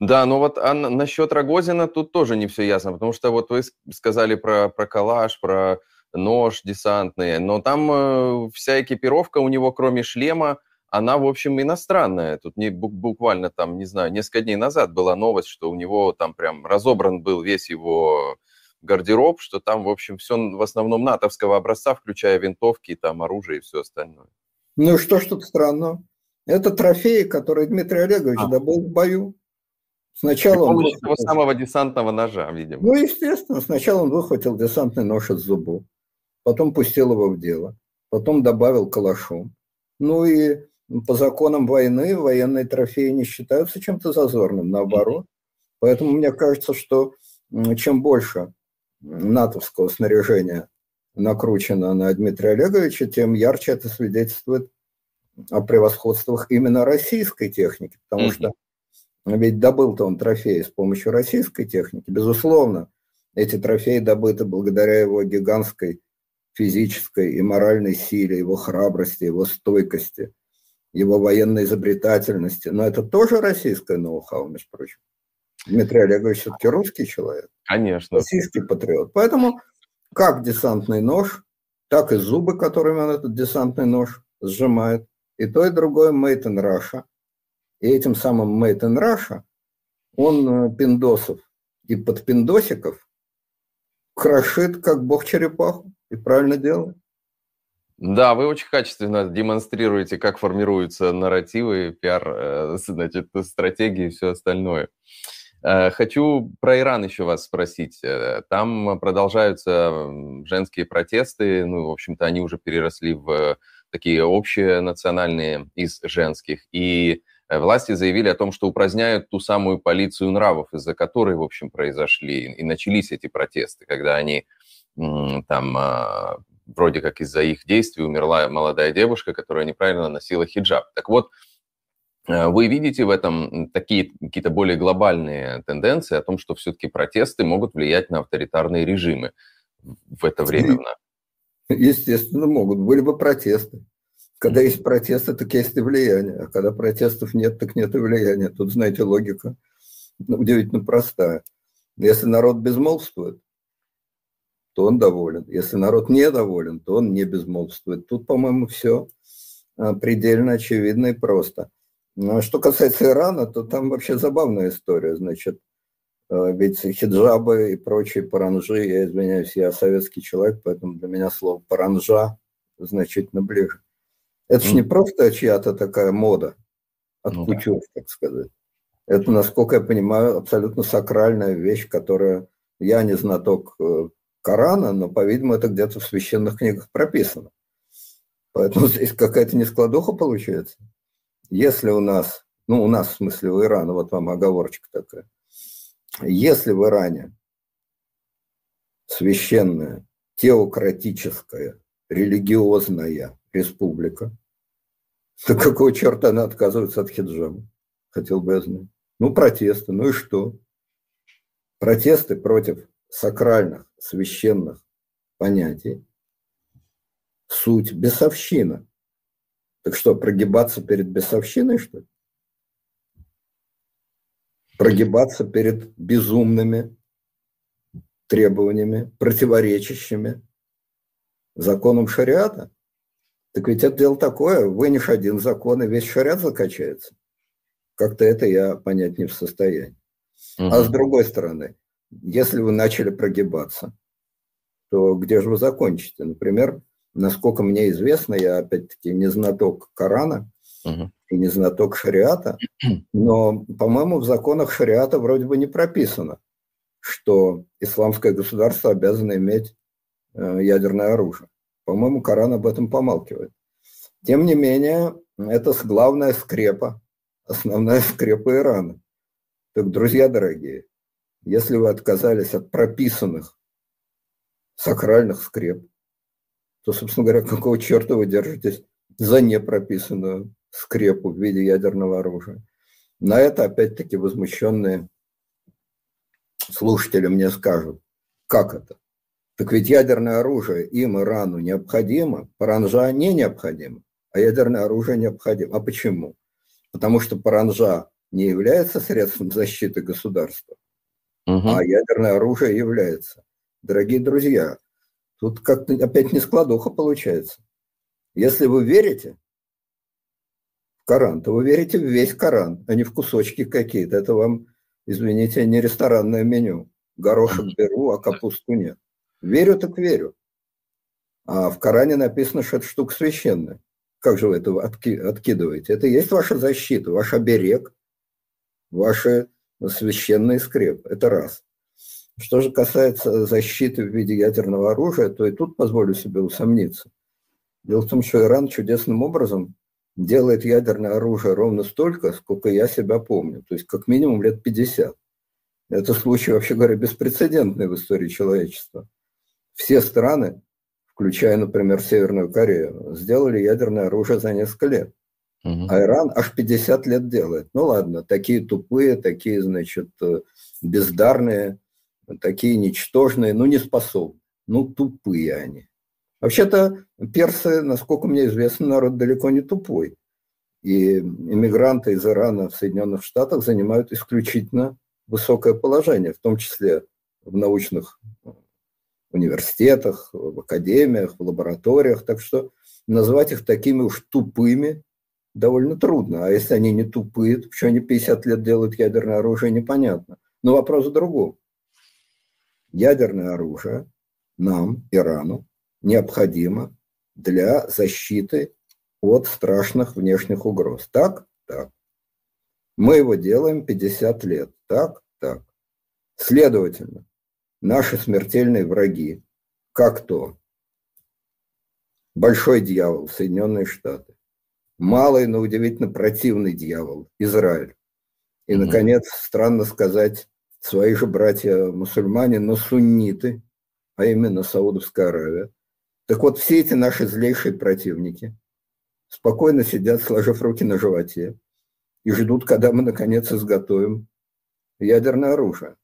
Да, но вот а насчет Рогозина тут тоже не все ясно, потому что вот вы сказали про, про калаш, про нож десантный, но там э, вся экипировка у него, кроме шлема, она, в общем, иностранная. Тут не, буквально там, не знаю, несколько дней назад была новость, что у него там прям разобран был весь его гардероб, что там, в общем, все в основном натовского образца, включая винтовки, там оружие и все остальное. Ну что ж тут странно? Это трофеи, которые Дмитрий Олегович а. добыл в бою. Сначала он того самого десантного ножа, видимо. Ну, естественно, сначала он выхватил десантный нож из зубов, потом пустил его в дело, потом добавил калашом. Ну и по законам войны военные трофеи не считаются чем-то зазорным, наоборот. Поэтому мне кажется, что чем больше натовского снаряжения накручено на Дмитрия Олеговича, тем ярче это свидетельствует о превосходствах именно российской техники, потому mm-hmm. что ведь добыл-то он трофеи с помощью российской техники. Безусловно, эти трофеи добыты благодаря его гигантской физической и моральной силе, его храбрости, его стойкости, его военной изобретательности. Но это тоже российское ноу-хау, между прочим. Дмитрий Олегович все-таки русский человек. Конечно. Российский патриот. Поэтому как десантный нож, так и зубы, которыми он этот десантный нож сжимает. И то, и другое made in Russia – и этим самым Made in Russia он э, пиндосов и подпиндосиков крошит, как бог черепаху, и правильно делает. Да, вы очень качественно демонстрируете, как формируются нарративы, пиар, э, значит, стратегии и все остальное. Э, хочу про Иран еще вас спросить. Там продолжаются женские протесты, ну, в общем-то, они уже переросли в такие общие национальные из женских. И Э, власти заявили о том, что упраздняют ту самую полицию нравов, из-за которой, в общем, произошли и начались эти протесты, когда они там а, вроде как из-за их действий умерла молодая девушка, которая неправильно носила хиджаб. Так вот, э, вы видите в этом такие какие-то более глобальные тенденции о том, что все-таки протесты могут влиять на авторитарные режимы в это время? Естественно, могут. Были бы протесты. Когда есть протесты, так есть и влияние. А когда протестов нет, так нет и влияния. Тут, знаете, логика удивительно простая. Если народ безмолвствует, то он доволен. Если народ недоволен, то он не безмолвствует. Тут, по-моему, все а, предельно очевидно и просто. Ну, а что касается Ирана, то там вообще забавная история. Значит, а, ведь хиджабы и прочие паранжи, я извиняюсь, я советский человек, поэтому для меня слово паранжа значительно ближе. Это же не просто чья-то такая мода от ну, кутюр, да. так сказать. Это, насколько я понимаю, абсолютно сакральная вещь, которая... Я не знаток э, Корана, но, по-видимому, это где-то в священных книгах прописано. Поэтому здесь какая-то нескладуха получается. Если у нас, ну, у нас, в смысле, у Ирана, вот вам оговорочка такая. Если в Иране священная, теократическая, религиозная республика. Так какого черта она отказывается от хиджаба? Хотел бы я знать. Ну, протесты, ну и что? Протесты против сакральных, священных понятий. Суть бесовщина. Так что, прогибаться перед бесовщиной, что ли? Прогибаться перед безумными требованиями, противоречащими законам шариата? Так ведь это дело такое, вынешь один закон, и весь шарят закачается. Как-то это я понять не в состоянии. Угу. А с другой стороны, если вы начали прогибаться, то где же вы закончите? Например, насколько мне известно, я опять-таки не знаток Корана угу. и не знаток шариата, но, по-моему, в законах шариата вроде бы не прописано, что исламское государство обязано иметь э, ядерное оружие. По-моему, Коран об этом помалкивает. Тем не менее, это главная скрепа, основная скрепа Ирана. Так, друзья дорогие, если вы отказались от прописанных сакральных скреп, то, собственно говоря, какого черта вы держитесь за непрописанную скрепу в виде ядерного оружия? На это, опять-таки, возмущенные слушатели мне скажут, как это? Так ведь ядерное оружие им Ирану необходимо, паранжа не необходимо, а ядерное оружие необходимо. А почему? Потому что паранжа не является средством защиты государства, угу. а ядерное оружие является. Дорогие друзья, тут как-то опять не складуха получается. Если вы верите в Коран, то вы верите в весь Коран, а не в кусочки какие-то. Это вам, извините, не ресторанное меню. Горошек беру, а капусту нет. Верю так верю. А в Коране написано, что это штука священная. Как же вы это откидываете? Это есть ваша защита, ваш оберег, ваши священные скреп. Это раз. Что же касается защиты в виде ядерного оружия, то и тут позволю себе усомниться. Дело в том, что Иран чудесным образом делает ядерное оружие ровно столько, сколько я себя помню, то есть как минимум лет 50. Это случай, вообще говоря, беспрецедентный в истории человечества. Все страны, включая, например, Северную Корею, сделали ядерное оружие за несколько лет. Угу. А Иран аж 50 лет делает. Ну ладно, такие тупые, такие, значит, э, бездарные, такие ничтожные, ну не способны. Ну тупые они. Вообще-то персы, насколько мне известно, народ далеко не тупой. И иммигранты из Ирана в Соединенных Штатах занимают исключительно высокое положение, в том числе в научных университетах, в академиях, в лабораториях. Так что назвать их такими уж тупыми довольно трудно. А если они не тупые, то почему они 50 лет делают ядерное оружие, непонятно. Но вопрос в другом. Ядерное оружие нам, Ирану, необходимо для защиты от страшных внешних угроз. Так? Так. Мы его делаем 50 лет. Так? Так. Следовательно, наши смертельные враги, как то большой дьявол, Соединенные Штаты, малый, но удивительно противный дьявол, Израиль. И, наконец, странно сказать, свои же братья-мусульмане, но сунниты, а именно Саудовская Аравия. Так вот, все эти наши злейшие противники спокойно сидят, сложив руки на животе, и ждут, когда мы, наконец, изготовим ядерное оружие.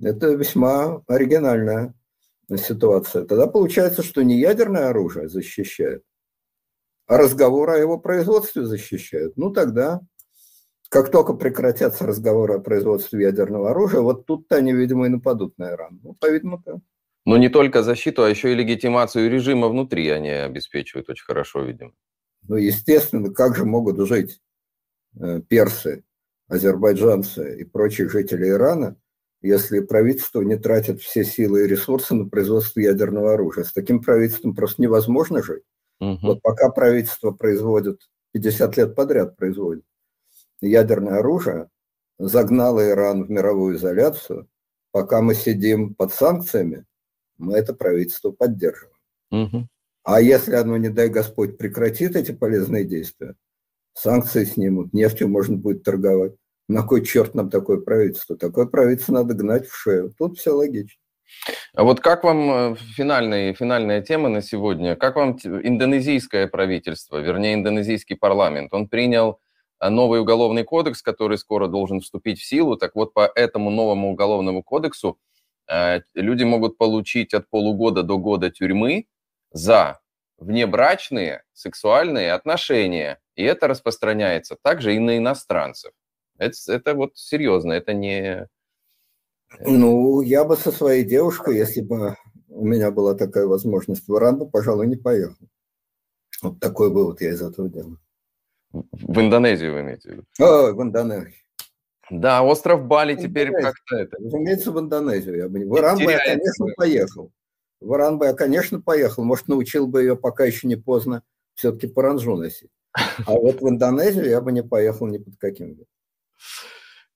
Это весьма оригинальная ситуация. Тогда получается, что не ядерное оружие защищает, а разговоры о его производстве защищают. Ну тогда, как только прекратятся разговоры о производстве ядерного оружия, вот тут-то они, видимо, и нападут на Иран. Ну, по-видимому, так. Но не только защиту, а еще и легитимацию режима внутри они обеспечивают очень хорошо, видимо. Ну, естественно, как же могут жить э, персы, азербайджанцы и прочие жители Ирана – если правительство не тратит все силы и ресурсы на производство ядерного оружия. С таким правительством просто невозможно жить. Угу. Вот пока правительство производит, 50 лет подряд производит ядерное оружие, загнало Иран в мировую изоляцию, пока мы сидим под санкциями, мы это правительство поддерживаем. Угу. А если оно, не дай Господь, прекратит эти полезные действия, санкции снимут, нефтью можно будет торговать, на кой черт нам такое правительство? Такое правительство надо гнать в шею. Тут все логично. А вот как вам э, финальная, финальная тема на сегодня? Как вам индонезийское правительство, вернее, индонезийский парламент? Он принял новый уголовный кодекс, который скоро должен вступить в силу. Так вот, по этому новому уголовному кодексу э, люди могут получить от полугода до года тюрьмы за внебрачные сексуальные отношения. И это распространяется также и на иностранцев. Это, это вот серьезно, это не... Ну, я бы со своей девушкой, если бы у меня была такая возможность, в Иран бы, пожалуй, не поехал. Вот такой вывод я из этого делаю. В Индонезию вы имеете в виду? О, в Индонезию. Да, остров Бали теперь как-то это... Разумеется, в Индонезию. Я бы... В Иран бы я, конечно, поехал. В Иран бы я, конечно, поехал. Может, научил бы ее, пока еще не поздно, все-таки паранжу носить. А вот в Индонезию я бы не поехал ни под каким видом.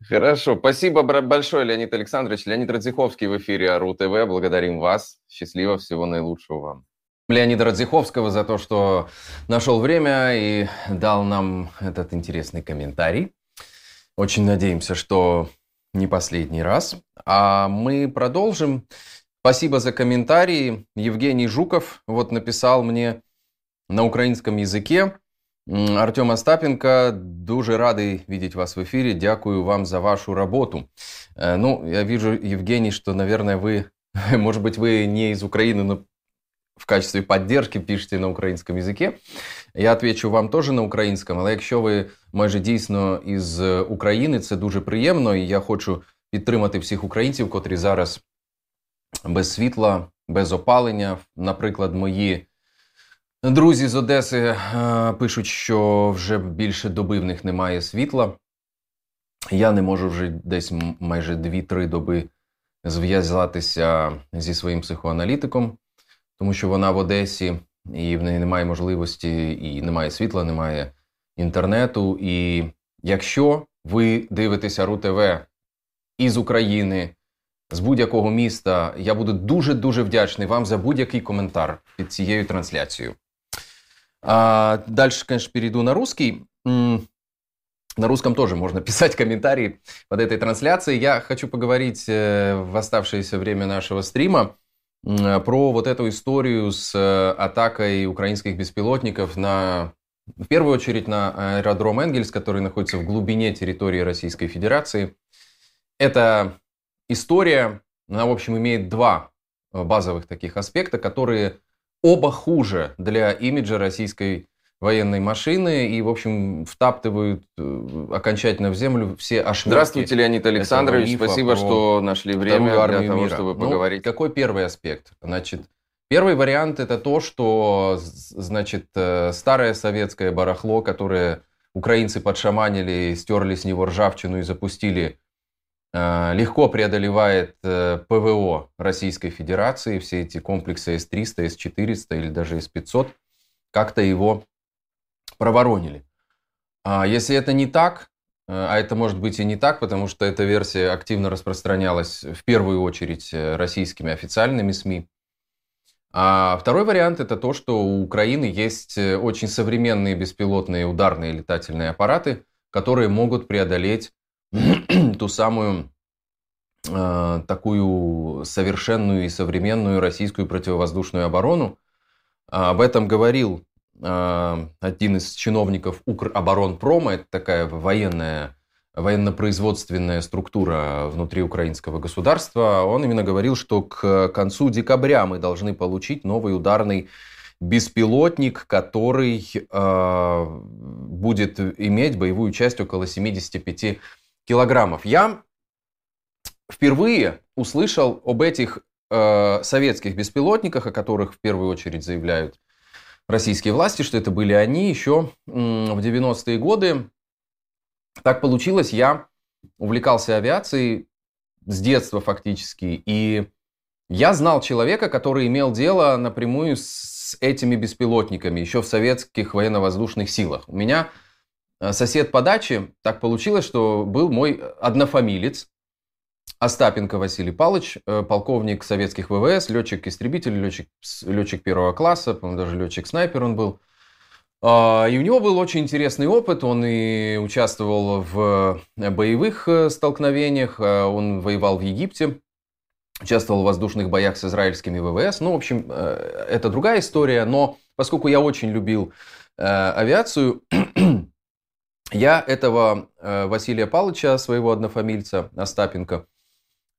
Хорошо. Спасибо большое, Леонид Александрович. Леонид Радзиховский в эфире АРУ ТВ. Благодарим вас. Счастливо, всего наилучшего вам. Леонида Радзиховского за то, что нашел время и дал нам этот интересный комментарий. Очень надеемся, что не последний раз. А мы продолжим. Спасибо за комментарии. Евгений Жуков вот написал мне на украинском языке. Артем Остапенко, дуже радий видеть вас в эфире. Дякую вам за вашу работу. Э, ну, я вижу, Евгений, что, наверное, вы, может быть, вы не из Украины, но в качестве поддержки пишете на українському язике. Я отвечу вам теж на українському, але якщо ви майже дійсно із України, це дуже приємно, і я хочу підтримати всіх українців, котрі зараз без світла, без опалення. Наприклад, мої друзі з Одеси е, пишуть, що вже більше доби в них немає світла. Я не можу вже десь майже 2-3 доби зв'язатися зі своїм психоаналітиком, тому що вона в Одесі і в неї немає можливості, і немає світла, немає інтернету. І якщо ви дивитеся РУ-ТВ із України, з будь-якого міста. Я буду дуже-дуже вдячний вам за будь-який коментар під цією трансляцією. А дальше, конечно, перейду на русский. На русском тоже можно писать комментарии под этой трансляцией. Я хочу поговорить э, в оставшееся время нашего стрима про вот эту историю с э, атакой украинских беспилотников на, в первую очередь, на аэродром Энгельс, который находится в глубине территории Российской Федерации. Это история, она, в общем, имеет два э, базовых таких аспекта, которые оба хуже для имиджа российской военной машины и, в общем, втаптывают э, окончательно в землю все ошметки. Здравствуйте, Леонид Александрович. Спасибо, что нашли время для того, мира. чтобы ну, поговорить. Ну, какой первый аспект? Значит, первый вариант это то, что, значит, э, старое советское барахло, которое украинцы подшаманили, стерли с него ржавчину и запустили Э, легко преодолевает ПВО Российской Федерации, все эти комплексы С-300, С-400 или даже С-500, как-то его проворонили. А если это не так, э, а это может быть и не так, потому что эта версия активно распространялась в первую очередь российскими официальными СМИ. А второй вариант это то, что у Украины есть очень современные беспилотные ударные летательные аппараты, которые могут преодолеть ту самую э, такую совершенную и современную российскую противовоздушную оборону. А, об этом говорил э, один из чиновников Укроборонпрома, это такая военная военно-производственная структура внутри украинского государства, он именно говорил, что к концу декабря мы должны получить новый ударный беспилотник, который э, будет иметь боевую часть около 75 килограммов. Я впервые услышал об этих э, советских беспилотниках, о которых в первую очередь заявляют российские власти, что это были они еще э, в 90-е годы. Так получилось, я увлекался авиацией с детства фактически, и я знал человека, который имел дело напрямую с этими беспилотниками еще в советских военно-воздушных силах. У меня Э, сосед по даче, так получилось, что был мой однофамилец, Остапенко Василий Павлович, э, полковник советских ВВС, летчик-истребитель, летчик, летчик первого класса, по-моему, даже летчик-снайпер он был. А, и у него был очень интересный опыт, он и участвовал в боевых э, столкновениях, он воевал в Египте, участвовал в воздушных боях с израильскими ВВС. Ну, в общем, это другая история, но поскольку я очень любил авиацию, Я этого э, Василия Павловича, своего однофамильца Остапенко, э,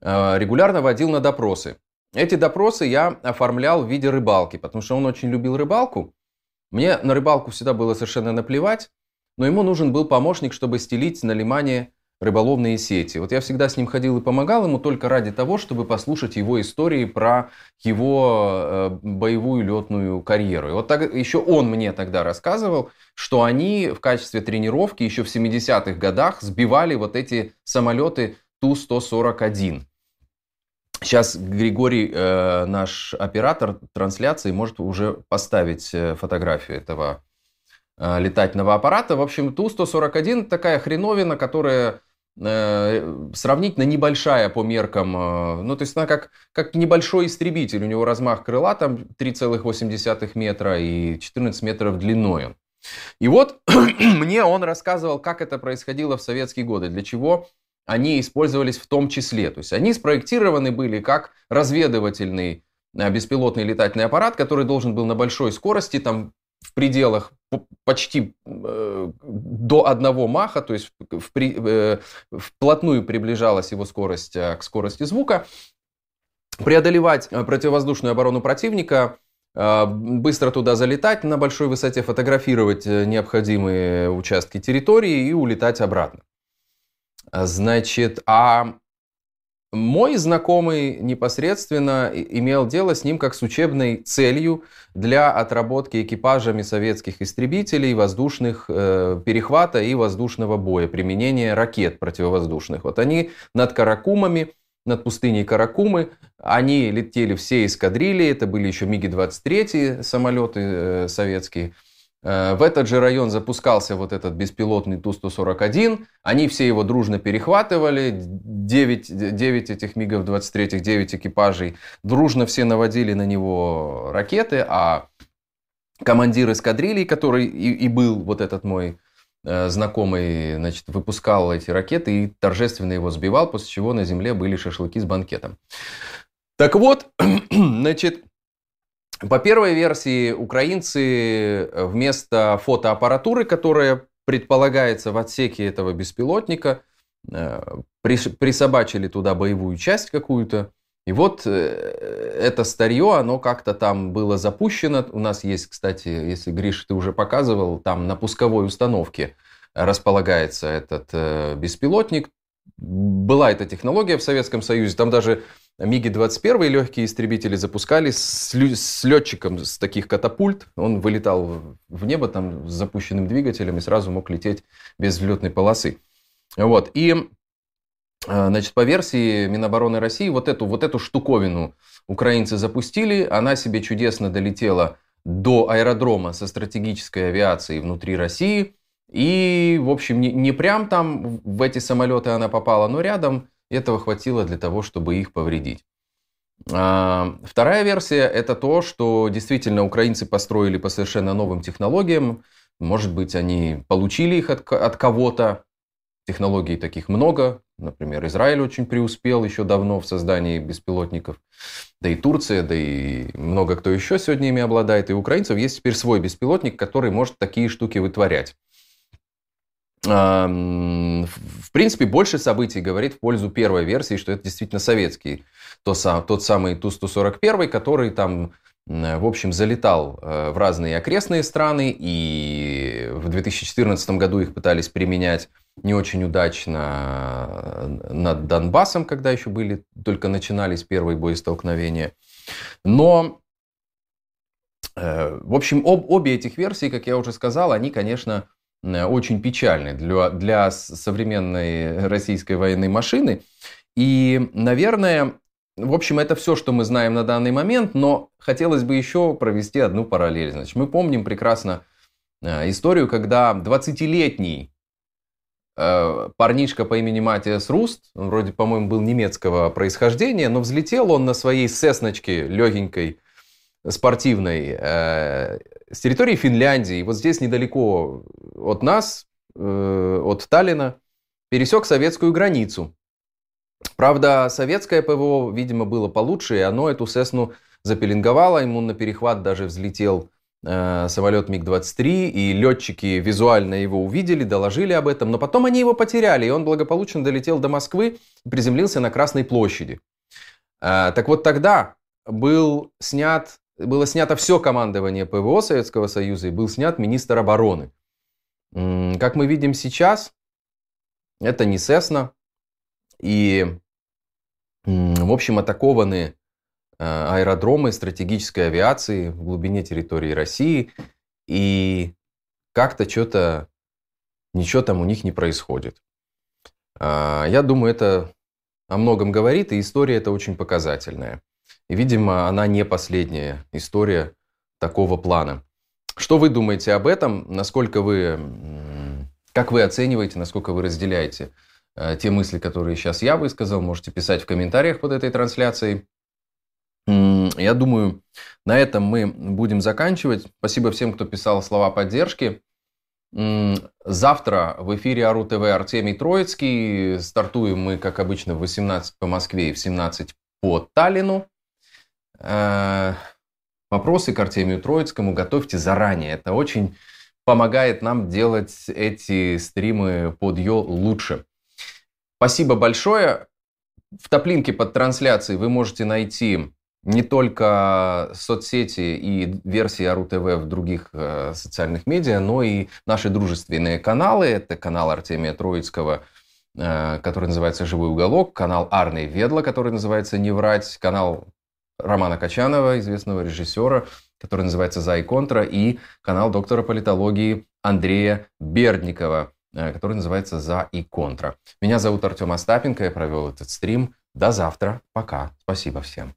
регулярно водил на допросы. Эти допросы я оформлял в виде рыбалки, потому что он очень любил рыбалку. Мне на рыбалку всегда было совершенно наплевать, но ему нужен был помощник, чтобы стелить на лимане рыболовные сети. Вот я всегда с ним ходил и помогал ему только ради того, чтобы послушать его истории про его э, боевую летную карьеру. И вот так, еще он мне тогда рассказывал, что они в качестве тренировки еще в 70-х годах сбивали вот эти самолеты Ту-141. Сейчас Григорий, э, наш оператор трансляции, может уже поставить э, фотографию этого э, летательного аппарата. В общем, Ту-141 такая хреновина, которая э, сравнительно небольшая по меркам, э, ну, то есть она как, как небольшой истребитель, у него размах крыла там 3,8 метра и 14 метров длиной. И вот мне он рассказывал, как это происходило в советские годы, для чего они использовались в том числе. То есть они спроектированы были как разведывательный э, беспилотный летательный аппарат, который должен был на большой скорости, там в пределах почти э, до одного маха, то есть в, э, вплотную приближалась его скорость э, к скорости звука, преодолевать э, противовоздушную оборону противника, э, быстро туда залетать на большой высоте, фотографировать необходимые участки территории и улетать обратно. Значит, а мой знакомый непосредственно имел дело с ним как с учебной целью для отработки экипажами советских истребителей воздушных э, перехвата и воздушного боя, применения ракет противовоздушных. Вот они над Каракумами, над пустыней Каракумы, они летели все эскадрильи, это были еще МиГи-23 самолеты э, советские, в этот же район запускался вот этот беспилотный Ту-141. Они все его дружно перехватывали. 9, 9 этих МиГов-23, 9 экипажей. Дружно все наводили на него ракеты. А командир эскадрилий, который и, и был вот этот мой э, знакомый, значит, выпускал эти ракеты и торжественно его сбивал, после чего на земле были шашлыки с банкетом. Так вот, значит, по первой версии, украинцы э, вместо фотоаппаратуры, которая предполагается в отсеке этого беспилотника, э, присобачили туда боевую часть какую-то. И вот э, это старье, оно как-то там было запущено. У нас есть, кстати, если Гриш, ты уже показывал, там на пусковой установке располагается этот беспилотник. Была эта технология в Советском Союзе. Там даже МиГи-21 легкие истребители запускались с, с летчиком с таких катапульт. Он вылетал в небо там с запущенным двигателем и сразу мог лететь без взлетной полосы. Вот. И а, Значит, по версии Минобороны России, вот эту, вот эту штуковину украинцы запустили, она себе чудесно долетела до аэродрома со стратегической авиацией внутри России. И, в общем, не, не прям там в эти самолеты она попала, но рядом этого хватило для того, чтобы их повредить. А, вторая версия – это то, что действительно украинцы построили по совершенно новым технологиям. Может быть, они получили их от, от кого-то. Технологий таких много. Например, Израиль очень преуспел еще давно в создании беспилотников. Да и Турция, да и много кто еще сегодня ими обладает. И у украинцев есть теперь свой беспилотник, который может такие штуки вытворять в принципе, больше событий говорит в пользу первой версии, что это действительно советский, тот, тот самый Ту-141, который там, в общем, залетал э, в разные окрестные страны, и в 2014 году их пытались применять не очень удачно э, над Донбассом, когда еще были, только начинались первые боестолкновения. Но, э, в общем, об, обе этих версии, как я уже сказал, они, конечно, очень печальный для, для современной российской военной машины. И, наверное, в общем, это все, что мы знаем на данный момент, но хотелось бы еще провести одну параллель. Значит, мы помним прекрасно э, историю, когда 20-летний э, парнишка по имени Матиас Руст, он вроде, по-моему, был немецкого происхождения, но взлетел он на своей сесночке легенькой, спортивной, с территории Финляндии, вот здесь недалеко от нас, э, от Таллина, пересек советскую границу. Правда, советское ПВО, видимо, было получше, и оно эту Сесну запеленговало, ему на перехват даже взлетел э, самолет МиГ-23, и летчики визуально его увидели, доложили об этом, но потом они его потеряли, и он благополучно долетел до Москвы и приземлился на Красной площади. Э, так вот тогда был снят было снято все командование ПВО Советского Союза и был снят министр обороны. Как мы видим сейчас, это не Сесна. И, в общем, атакованы э, аэродромы стратегической авиации в глубине территории России. И как-то что-то, ничего там у них не происходит. А, я думаю, это о многом говорит, и история это очень показательная. И, видимо, она не последняя история такого плана. Что вы думаете об этом? Насколько вы, как вы оцениваете, насколько вы разделяете э, те мысли, которые сейчас я высказал? Можете писать в комментариях под этой трансляцией. Я думаю, на этом мы будем заканчивать. Спасибо всем, кто писал слова поддержки. Завтра в эфире Ару ТВ Артемий Троицкий. Стартуем мы, как обычно, в 18 по Москве и в 17 по Таллину. Э, вопросы к Артемию Троицкому готовьте заранее. Это очень помогает нам делать эти стримы под Йо лучше. Спасибо большое. В топлинке под трансляцией вы можете найти не только соцсети и версии АРУ ТВ в других э, социальных медиа, но и наши дружественные каналы. Это канал Артемия Троицкого, э, который называется «Живой уголок», канал Арны Ведла, который называется «Не врать», канал Романа Качанова, известного режиссера, который называется «За и контра», и канал доктора политологии Андрея Бердникова, э, который называется «За и контра». Меня зовут Артем Остапенко, я провел этот стрим. До завтра. Пока. Спасибо всем.